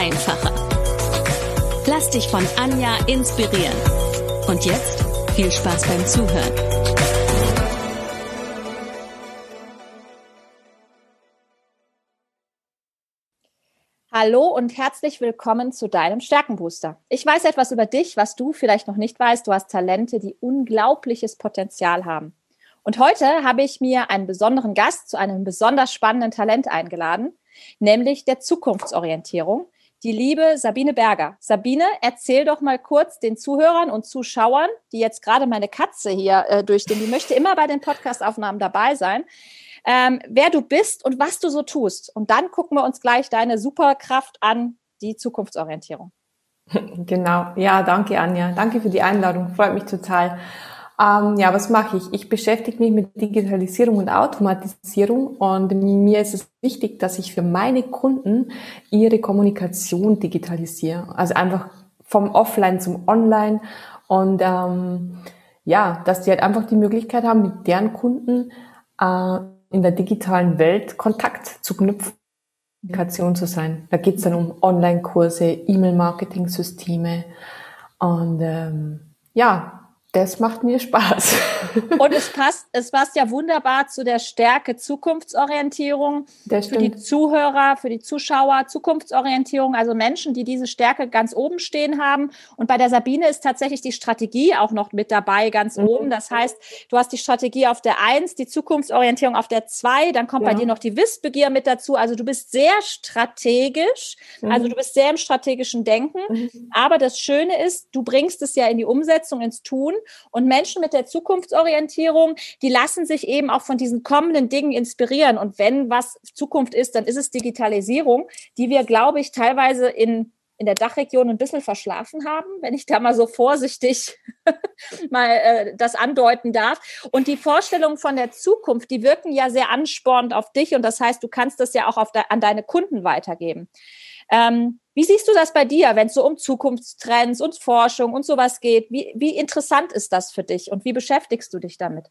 einfacher. Lass dich von Anja inspirieren. Und jetzt viel Spaß beim Zuhören. Hallo und herzlich willkommen zu deinem Stärkenbooster. Ich weiß etwas über dich, was du vielleicht noch nicht weißt. Du hast Talente, die unglaubliches Potenzial haben. Und heute habe ich mir einen besonderen Gast zu einem besonders spannenden Talent eingeladen, nämlich der Zukunftsorientierung, die liebe Sabine Berger. Sabine, erzähl doch mal kurz den Zuhörern und Zuschauern, die jetzt gerade meine Katze hier äh, durchstehen, die möchte immer bei den Podcastaufnahmen dabei sein, ähm, wer du bist und was du so tust. Und dann gucken wir uns gleich deine Superkraft an, die Zukunftsorientierung. Genau. Ja, danke, Anja. Danke für die Einladung. Freut mich total. Ähm, ja, was mache ich? Ich beschäftige mich mit Digitalisierung und Automatisierung und mir ist es wichtig, dass ich für meine Kunden ihre Kommunikation digitalisiere. Also einfach vom Offline zum Online und ähm, ja, dass die halt einfach die Möglichkeit haben, mit deren Kunden äh, in der digitalen Welt Kontakt zu knüpfen. Kommunikation zu sein. Da geht es dann um Online-Kurse, E-Mail-Marketing-Systeme und ähm, ja, das macht mir Spaß. Und es passt, es passt ja wunderbar zu der Stärke Zukunftsorientierung für die Zuhörer, für die Zuschauer, Zukunftsorientierung, also Menschen, die diese Stärke ganz oben stehen haben. Und bei der Sabine ist tatsächlich die Strategie auch noch mit dabei, ganz mhm. oben. Das heißt, du hast die Strategie auf der Eins, die Zukunftsorientierung auf der Zwei, dann kommt ja. bei dir noch die Wissbegier mit dazu. Also du bist sehr strategisch, mhm. also du bist sehr im strategischen Denken. Mhm. Aber das Schöne ist, du bringst es ja in die Umsetzung, ins Tun. Und Menschen mit der Zukunftsorientierung, die lassen sich eben auch von diesen kommenden Dingen inspirieren. Und wenn was Zukunft ist, dann ist es Digitalisierung, die wir, glaube ich, teilweise in in der Dachregion ein bisschen verschlafen haben, wenn ich da mal so vorsichtig mal äh, das andeuten darf. Und die Vorstellungen von der Zukunft, die wirken ja sehr anspornend auf dich und das heißt, du kannst das ja auch de an deine Kunden weitergeben. Ähm, wie siehst du das bei dir, wenn es so um Zukunftstrends und Forschung und sowas geht? Wie, wie interessant ist das für dich und wie beschäftigst du dich damit?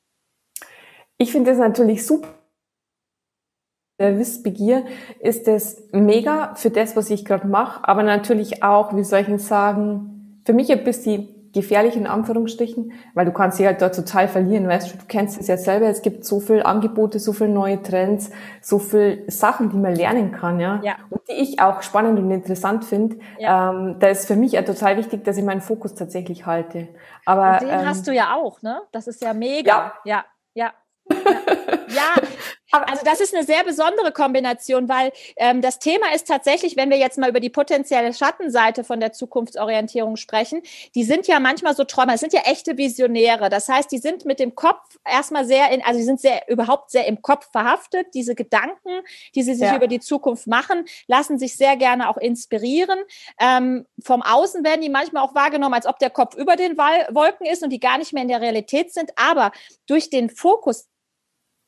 Ich finde das natürlich super. Der Wissbegier ist es mega für das, was ich gerade mache, aber natürlich auch, wie soll ich sagen, für mich ein bisschen gefährlich in Anführungsstrichen, weil du kannst dich halt dort total verlieren, weißt du, du kennst es ja selber, es gibt so viel Angebote, so viele neue Trends, so viel Sachen, die man lernen kann, ja, ja. und die ich auch spannend und interessant finde. Ja. Ähm, da ist für mich ja total wichtig, dass ich meinen Fokus tatsächlich halte. Aber und den ähm, hast du ja auch, ne? Das ist ja mega. Ja, ja. ja. ja, also das ist eine sehr besondere Kombination, weil ähm, das Thema ist tatsächlich, wenn wir jetzt mal über die potenzielle Schattenseite von der Zukunftsorientierung sprechen, die sind ja manchmal so Träumer, das sind ja echte Visionäre. Das heißt, die sind mit dem Kopf erstmal sehr in, also die sind sehr überhaupt sehr im Kopf verhaftet. Diese Gedanken, die sie sich ja. über die Zukunft machen, lassen sich sehr gerne auch inspirieren. Ähm, vom Außen werden die manchmal auch wahrgenommen, als ob der Kopf über den Wolken ist und die gar nicht mehr in der Realität sind. Aber durch den Fokus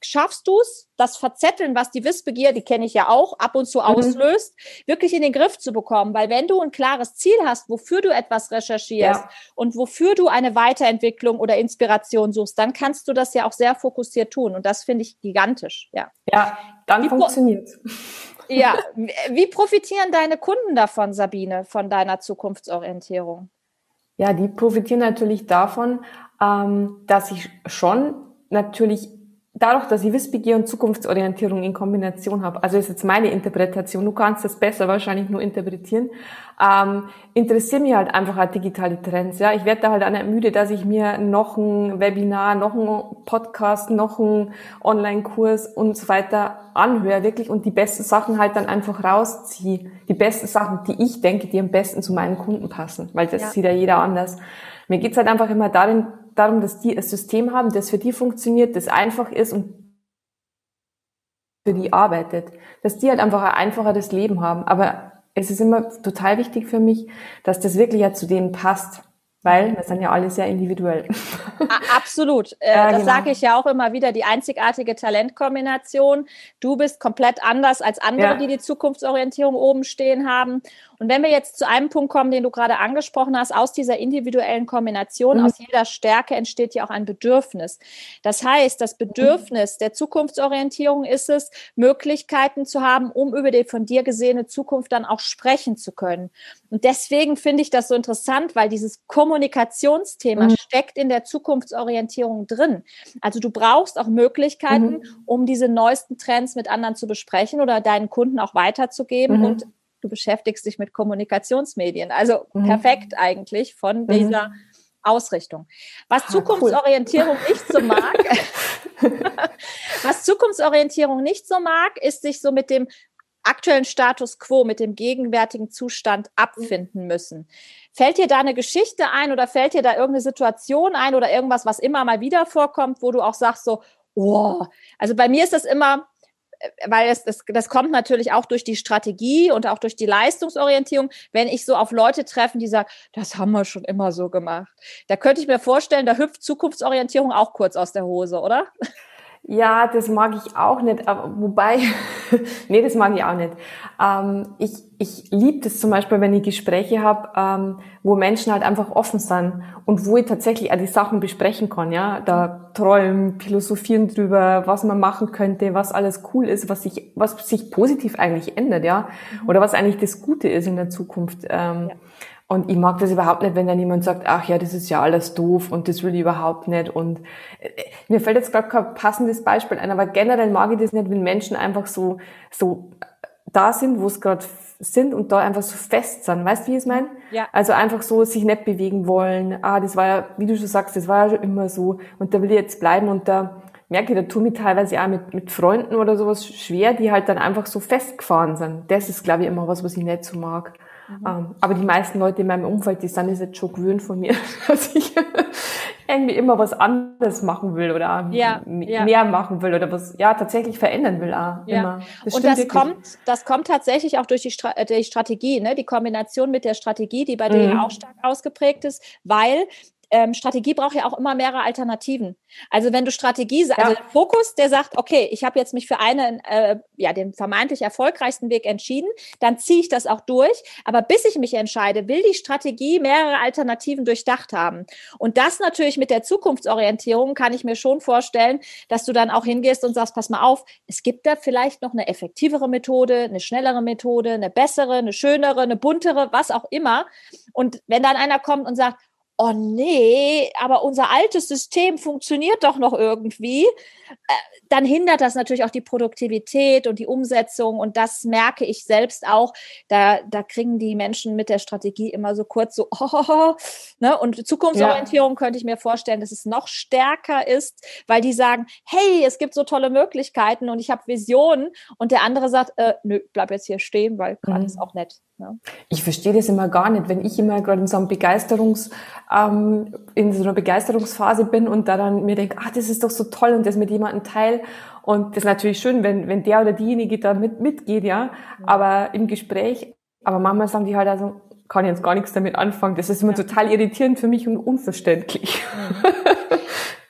schaffst du es, das Verzetteln, was die Wissbegier, die kenne ich ja auch, ab und zu mhm. auslöst, wirklich in den Griff zu bekommen. Weil wenn du ein klares Ziel hast, wofür du etwas recherchierst ja. und wofür du eine Weiterentwicklung oder Inspiration suchst, dann kannst du das ja auch sehr fokussiert tun. Und das finde ich gigantisch. Ja, ja dann funktioniert Ja, wie profitieren deine Kunden davon, Sabine, von deiner Zukunftsorientierung? Ja, die profitieren natürlich davon, ähm, dass ich schon natürlich dadurch, dass ich Wissbegier und Zukunftsorientierung in Kombination habe, also ist jetzt meine Interpretation, du kannst das besser wahrscheinlich nur interpretieren, ähm, interessieren mich halt einfach halt digitale Trends. Ja, ich werde da halt auch nicht müde, dass ich mir noch ein Webinar, noch ein Podcast, noch ein Online-Kurs und so weiter anhöre, wirklich und die besten Sachen halt dann einfach rausziehe. Die besten Sachen, die ich denke, die am besten zu meinen Kunden passen, weil das ja. sieht ja jeder anders. Mir geht's halt einfach immer darin, darum, dass die ein System haben, das für die funktioniert, das einfach ist und für die arbeitet. Dass die halt einfach ein einfacheres Leben haben. Aber es ist immer total wichtig für mich, dass das wirklich ja zu denen passt. Weil wir sind ja alle sehr individuell. Absolut. Äh, ja, das genau. sage ich ja auch immer wieder, die einzigartige Talentkombination. Du bist komplett anders als andere, ja. die die Zukunftsorientierung oben stehen haben. Und wenn wir jetzt zu einem Punkt kommen, den du gerade angesprochen hast, aus dieser individuellen Kombination, mhm. aus jeder Stärke entsteht ja auch ein Bedürfnis. Das heißt, das Bedürfnis der Zukunftsorientierung ist es, Möglichkeiten zu haben, um über die von dir gesehene Zukunft dann auch sprechen zu können. Und deswegen finde ich das so interessant, weil dieses Kommunikationsthema mhm. steckt in der Zukunftsorientierung drin. Also du brauchst auch Möglichkeiten, mhm. um diese neuesten Trends mit anderen zu besprechen oder deinen Kunden auch weiterzugeben mhm. und du beschäftigst dich mit Kommunikationsmedien. Also mhm. perfekt eigentlich von mhm. dieser Ausrichtung. Was ah, Zukunftsorientierung cool. nicht so mag, was Zukunftsorientierung nicht so mag, ist sich so mit dem aktuellen Status quo, mit dem gegenwärtigen Zustand abfinden müssen. Fällt dir da eine Geschichte ein oder fällt dir da irgendeine Situation ein oder irgendwas, was immer mal wieder vorkommt, wo du auch sagst so, oh, also bei mir ist das immer, weil es, das, das kommt natürlich auch durch die Strategie und auch durch die Leistungsorientierung, wenn ich so auf Leute treffen, die sagen, das haben wir schon immer so gemacht. Da könnte ich mir vorstellen, da hüpft Zukunftsorientierung auch kurz aus der Hose, oder? Ja, das mag ich auch nicht, aber wobei, nee, das mag ich auch nicht. Ähm, ich ich liebe das zum Beispiel, wenn ich Gespräche habe, ähm, wo Menschen halt einfach offen sind und wo ich tatsächlich auch die Sachen besprechen kann, ja, da träumen, philosophieren drüber, was man machen könnte, was alles cool ist, was sich, was sich positiv eigentlich ändert, ja, oder was eigentlich das Gute ist in der Zukunft. Ähm, ja. Und ich mag das überhaupt nicht, wenn dann jemand sagt, ach ja, das ist ja alles doof und das will ich überhaupt nicht. Und äh, mir fällt jetzt gerade kein passendes Beispiel ein, aber generell mag ich das nicht, wenn Menschen einfach so, so da sind, wo es gerade sind und da einfach so fest sind. Weißt du, wie ich es meine? Ja. Also einfach so sich nicht bewegen wollen. Ah, das war ja, wie du schon sagst, das war ja schon immer so und da will ich jetzt bleiben und da merke ich, da tue ich teilweise auch mit, mit Freunden oder sowas schwer, die halt dann einfach so festgefahren sind. Das ist, glaube ich, immer was, was ich nicht so mag. Mhm. Ähm, aber die meisten Leute in meinem Umfeld, die sind es jetzt schon gewöhnt von mir, dass ich irgendwie immer was anderes machen will oder ja, mehr ja. machen will oder was ja tatsächlich verändern will. Auch, ja. Immer. Das und das wirklich. kommt, das kommt tatsächlich auch durch die, Stra äh, die Strategie, ne? die Kombination mit der Strategie, die bei mhm. denen auch stark ausgeprägt ist, weil ähm, Strategie braucht ja auch immer mehrere Alternativen. Also wenn du Strategie, ja. also der Fokus, der sagt, okay, ich habe jetzt mich für einen, äh, ja, den vermeintlich erfolgreichsten Weg entschieden, dann ziehe ich das auch durch. Aber bis ich mich entscheide, will die Strategie mehrere Alternativen durchdacht haben. Und das natürlich mit der Zukunftsorientierung kann ich mir schon vorstellen, dass du dann auch hingehst und sagst, pass mal auf, es gibt da vielleicht noch eine effektivere Methode, eine schnellere Methode, eine bessere, eine schönere, eine buntere, was auch immer. Und wenn dann einer kommt und sagt, oh nee, aber unser altes System funktioniert doch noch irgendwie, äh, dann hindert das natürlich auch die Produktivität und die Umsetzung. Und das merke ich selbst auch. Da, da kriegen die Menschen mit der Strategie immer so kurz so, oh, ne? Und Zukunftsorientierung ja. könnte ich mir vorstellen, dass es noch stärker ist, weil die sagen, hey, es gibt so tolle Möglichkeiten und ich habe Visionen. Und der andere sagt, äh, nö, bleib jetzt hier stehen, weil gerade mhm. ist auch nett. Ne? Ich verstehe das immer gar nicht, wenn ich immer gerade in so einem Begeisterungs, ähm, in so einer Begeisterungsphase bin und da dann mir denke, ah, das ist doch so toll und das mit jemandem teil und das ist natürlich schön, wenn, wenn der oder diejenige da mit, mitgeht, ja. Aber im Gespräch, aber manchmal sagen die halt also, kann ich jetzt gar nichts damit anfangen. Das ist immer ja. total irritierend für mich und unverständlich. Mhm.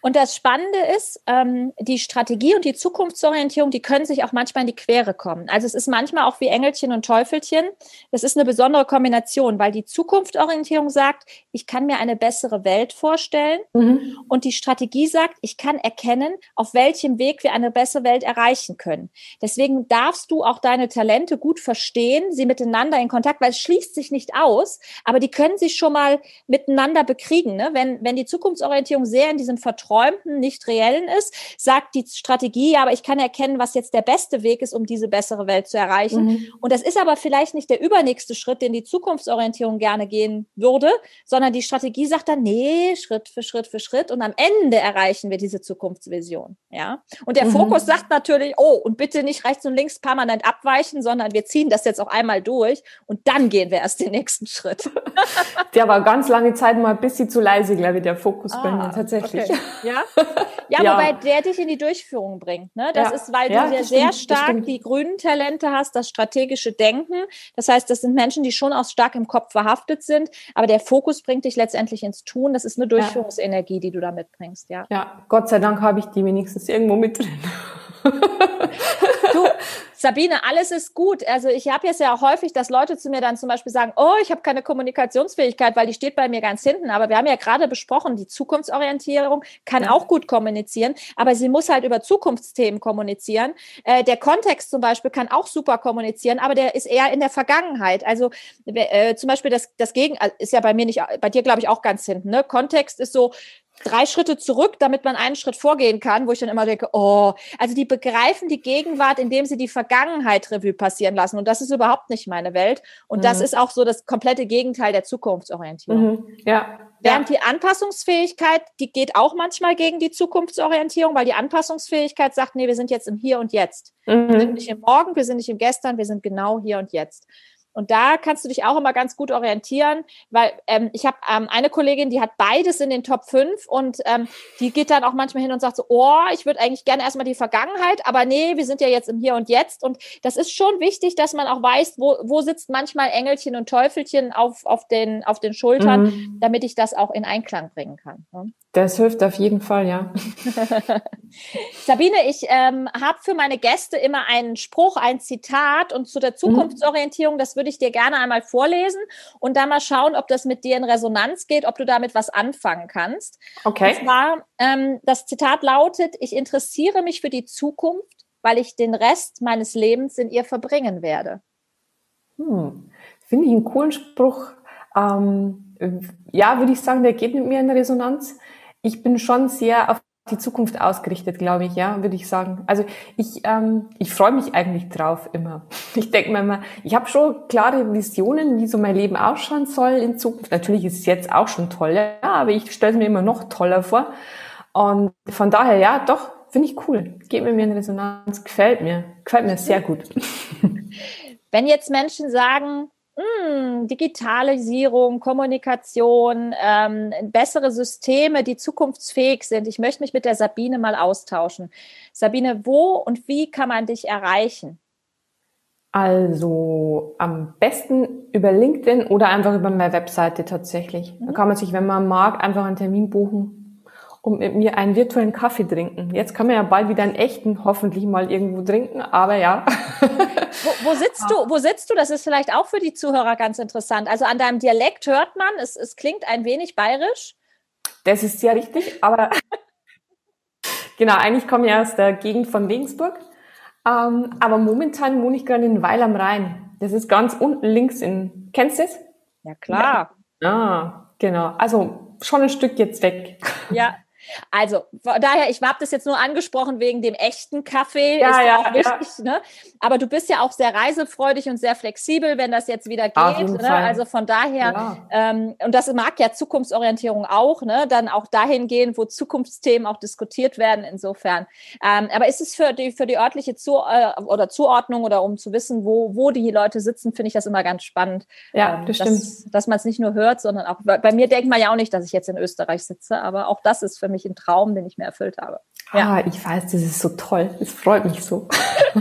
Und das Spannende ist, ähm, die Strategie und die Zukunftsorientierung, die können sich auch manchmal in die Quere kommen. Also es ist manchmal auch wie Engelchen und Teufelchen. Das ist eine besondere Kombination, weil die Zukunftsorientierung sagt, ich kann mir eine bessere Welt vorstellen. Mhm. Und die Strategie sagt, ich kann erkennen, auf welchem Weg wir eine bessere Welt erreichen können. Deswegen darfst du auch deine Talente gut verstehen, sie miteinander in Kontakt, weil es schließt sich nicht aus, aber die können sich schon mal miteinander bekriegen. Ne? Wenn, wenn die Zukunftsorientierung sehr in diesem Vertrauen erträumten, nicht reellen ist, sagt die Strategie, aber ich kann erkennen, was jetzt der beste Weg ist, um diese bessere Welt zu erreichen. Mhm. Und das ist aber vielleicht nicht der übernächste Schritt, den die Zukunftsorientierung gerne gehen würde, sondern die Strategie sagt dann, nee, Schritt für Schritt für Schritt und am Ende erreichen wir diese Zukunftsvision. Ja. Und der mhm. Fokus sagt natürlich, oh, und bitte nicht rechts und links permanent abweichen, sondern wir ziehen das jetzt auch einmal durch und dann gehen wir erst den nächsten Schritt. der war ganz lange Zeit mal ein bisschen zu leise, glaube ich, der Fokus ah, bei mir tatsächlich. Okay. Ja? ja, ja, wobei der dich in die Durchführung bringt. Ne? Das ja. ist, weil ja, du ja sehr stimmt, stark die grünen Talente hast, das strategische Denken. Das heißt, das sind Menschen, die schon auch stark im Kopf verhaftet sind, aber der Fokus bringt dich letztendlich ins Tun. Das ist eine Durchführungsenergie, die du da mitbringst. Ja, ja Gott sei Dank habe ich die wenigstens irgendwo mit drin. Du, Sabine, alles ist gut. Also ich habe jetzt ja auch häufig, dass Leute zu mir dann zum Beispiel sagen, oh, ich habe keine Kommunikationsfähigkeit, weil die steht bei mir ganz hinten. Aber wir haben ja gerade besprochen, die Zukunftsorientierung kann ja. auch gut kommunizieren, aber sie muss halt über Zukunftsthemen kommunizieren. Äh, der Kontext zum Beispiel kann auch super kommunizieren, aber der ist eher in der Vergangenheit. Also äh, zum Beispiel das, das Gegen äh, ist ja bei mir nicht, bei dir glaube ich auch ganz hinten. Ne? Kontext ist so, drei Schritte zurück, damit man einen Schritt vorgehen kann, wo ich dann immer denke, oh, also die begreifen die Gegenwart, indem sie die Vergangenheit Revue passieren lassen. Und das ist überhaupt nicht meine Welt. Und mhm. das ist auch so das komplette Gegenteil der Zukunftsorientierung. Mhm. Ja. Während ja. die Anpassungsfähigkeit, die geht auch manchmal gegen die Zukunftsorientierung, weil die Anpassungsfähigkeit sagt, nee, wir sind jetzt im Hier und Jetzt. Mhm. Wir sind nicht im Morgen, wir sind nicht im Gestern, wir sind genau hier und jetzt. Und da kannst du dich auch immer ganz gut orientieren, weil ähm, ich habe ähm, eine Kollegin, die hat beides in den Top 5 und ähm, die geht dann auch manchmal hin und sagt so, oh, ich würde eigentlich gerne erstmal die Vergangenheit, aber nee, wir sind ja jetzt im Hier und Jetzt. Und das ist schon wichtig, dass man auch weiß, wo, wo sitzt manchmal Engelchen und Teufelchen auf, auf, den, auf den Schultern, mhm. damit ich das auch in Einklang bringen kann. Ne? Das hilft auf jeden Fall, ja. Sabine, ich ähm, habe für meine Gäste immer einen Spruch, ein Zitat und zu der mhm. Zukunftsorientierung, das würde ich dir gerne einmal vorlesen und dann mal schauen, ob das mit dir in Resonanz geht, ob du damit was anfangen kannst. Okay. Und zwar, ähm, das Zitat lautet, ich interessiere mich für die Zukunft, weil ich den Rest meines Lebens in ihr verbringen werde. Hm. Finde ich einen coolen Spruch. Ähm, ja, würde ich sagen, der geht mit mir in Resonanz ich bin schon sehr auf die Zukunft ausgerichtet, glaube ich, ja, würde ich sagen. Also ich, ähm, ich freue mich eigentlich drauf immer. Ich denke mir immer, ich habe schon klare Visionen, wie so mein Leben ausschauen soll in Zukunft. Natürlich ist es jetzt auch schon toll, ja, aber ich stelle es mir immer noch toller vor. Und von daher, ja, doch, finde ich cool. Geht mir in Resonanz, gefällt mir, gefällt mir sehr gut. Wenn jetzt Menschen sagen, hm, Digitalisierung, Kommunikation, ähm, bessere Systeme, die zukunftsfähig sind. Ich möchte mich mit der Sabine mal austauschen. Sabine, wo und wie kann man dich erreichen? Also am besten über LinkedIn oder einfach über meine Webseite tatsächlich. Da mhm. kann man sich, wenn man mag, einfach einen Termin buchen und mit mir einen virtuellen Kaffee trinken. Jetzt kann man ja bald wieder einen echten hoffentlich mal irgendwo trinken, aber ja. Wo, wo sitzt du? Wo sitzt du? Das ist vielleicht auch für die Zuhörer ganz interessant. Also an deinem Dialekt hört man, es, es klingt ein wenig bayerisch. Das ist sehr richtig, aber genau, eigentlich komme ich aus der Gegend von Regensburg. Ähm, aber momentan wohne ich gerade in Weil am Rhein. Das ist ganz unten links in, kennst du das? Ja, klar. Ja. Ah, genau. Also schon ein Stück jetzt weg. Ja, Also daher, ich habe das jetzt nur angesprochen wegen dem echten Kaffee, ja, ist ja, auch wichtig, ja. ne? Aber du bist ja auch sehr reisefreudig und sehr flexibel, wenn das jetzt wieder geht. Ne? Also von daher, ja. ähm, und das mag ja Zukunftsorientierung auch, ne? Dann auch dahin gehen, wo Zukunftsthemen auch diskutiert werden. Insofern. Ähm, aber ist es für die für die örtliche Zu äh, oder Zuordnung oder um zu wissen, wo wo die Leute sitzen, finde ich das immer ganz spannend. Ja, ähm, das stimmt. Dass, dass man es nicht nur hört, sondern auch bei mir denkt man ja auch nicht, dass ich jetzt in Österreich sitze, aber auch das ist für mich ein Traum, den ich mir erfüllt habe. Ja, ah, ich weiß, das ist so toll. Es freut mich so.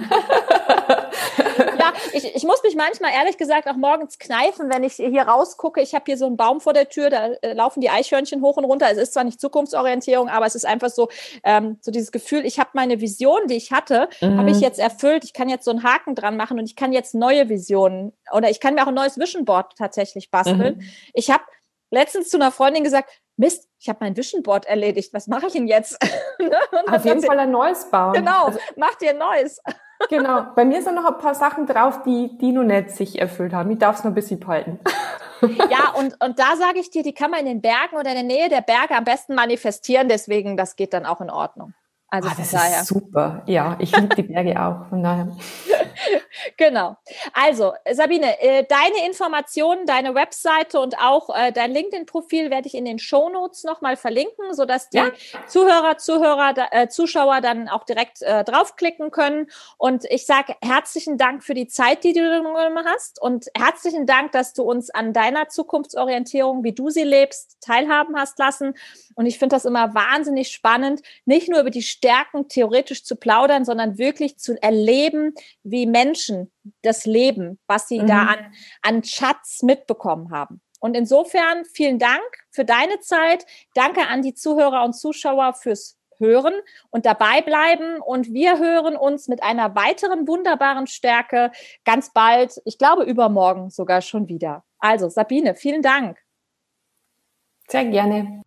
ja, ich, ich muss mich manchmal ehrlich gesagt auch morgens kneifen, wenn ich hier rausgucke. Ich habe hier so einen Baum vor der Tür, da äh, laufen die Eichhörnchen hoch und runter. Es ist zwar nicht Zukunftsorientierung, aber es ist einfach so, ähm, so dieses Gefühl, ich habe meine Vision, die ich hatte, mhm. habe ich jetzt erfüllt. Ich kann jetzt so einen Haken dran machen und ich kann jetzt neue Visionen oder ich kann mir auch ein neues Vision Board tatsächlich basteln. Mhm. Ich habe letztens zu einer Freundin gesagt, Mist, ich habe mein Vision Board erledigt, was mache ich denn jetzt? Ne? Auf jeden Fall ein neues bauen. Genau, also, mach dir ein neues. genau, bei mir sind noch ein paar Sachen drauf, die, die noch nicht sich erfüllt haben. Ich darf es noch ein bisschen behalten. ja, und, und da sage ich dir, die kann man in den Bergen oder in der Nähe der Berge am besten manifestieren, deswegen, das geht dann auch in Ordnung. Also ah, das daher. ist super. Ja, ich liebe die Berge auch. Von daher. genau. Also, Sabine, äh, deine Informationen, deine Webseite und auch äh, dein LinkedIn-Profil werde ich in den Shownotes nochmal verlinken, sodass die ja. Zuhörer, Zuhörer, äh, Zuschauer dann auch direkt äh, draufklicken können. Und ich sage herzlichen Dank für die Zeit, die du genommen hast und herzlichen Dank, dass du uns an deiner Zukunftsorientierung, wie du sie lebst, teilhaben hast lassen. Und ich finde das immer wahnsinnig spannend, nicht nur über die Stärken theoretisch zu plaudern, sondern wirklich zu erleben, wie Menschen das Leben, was sie mhm. da an, an Schatz mitbekommen haben. Und insofern vielen Dank für deine Zeit. Danke an die Zuhörer und Zuschauer fürs Hören und dabei bleiben. Und wir hören uns mit einer weiteren wunderbaren Stärke ganz bald, ich glaube übermorgen sogar schon wieder. Also Sabine, vielen Dank. Sehr gerne.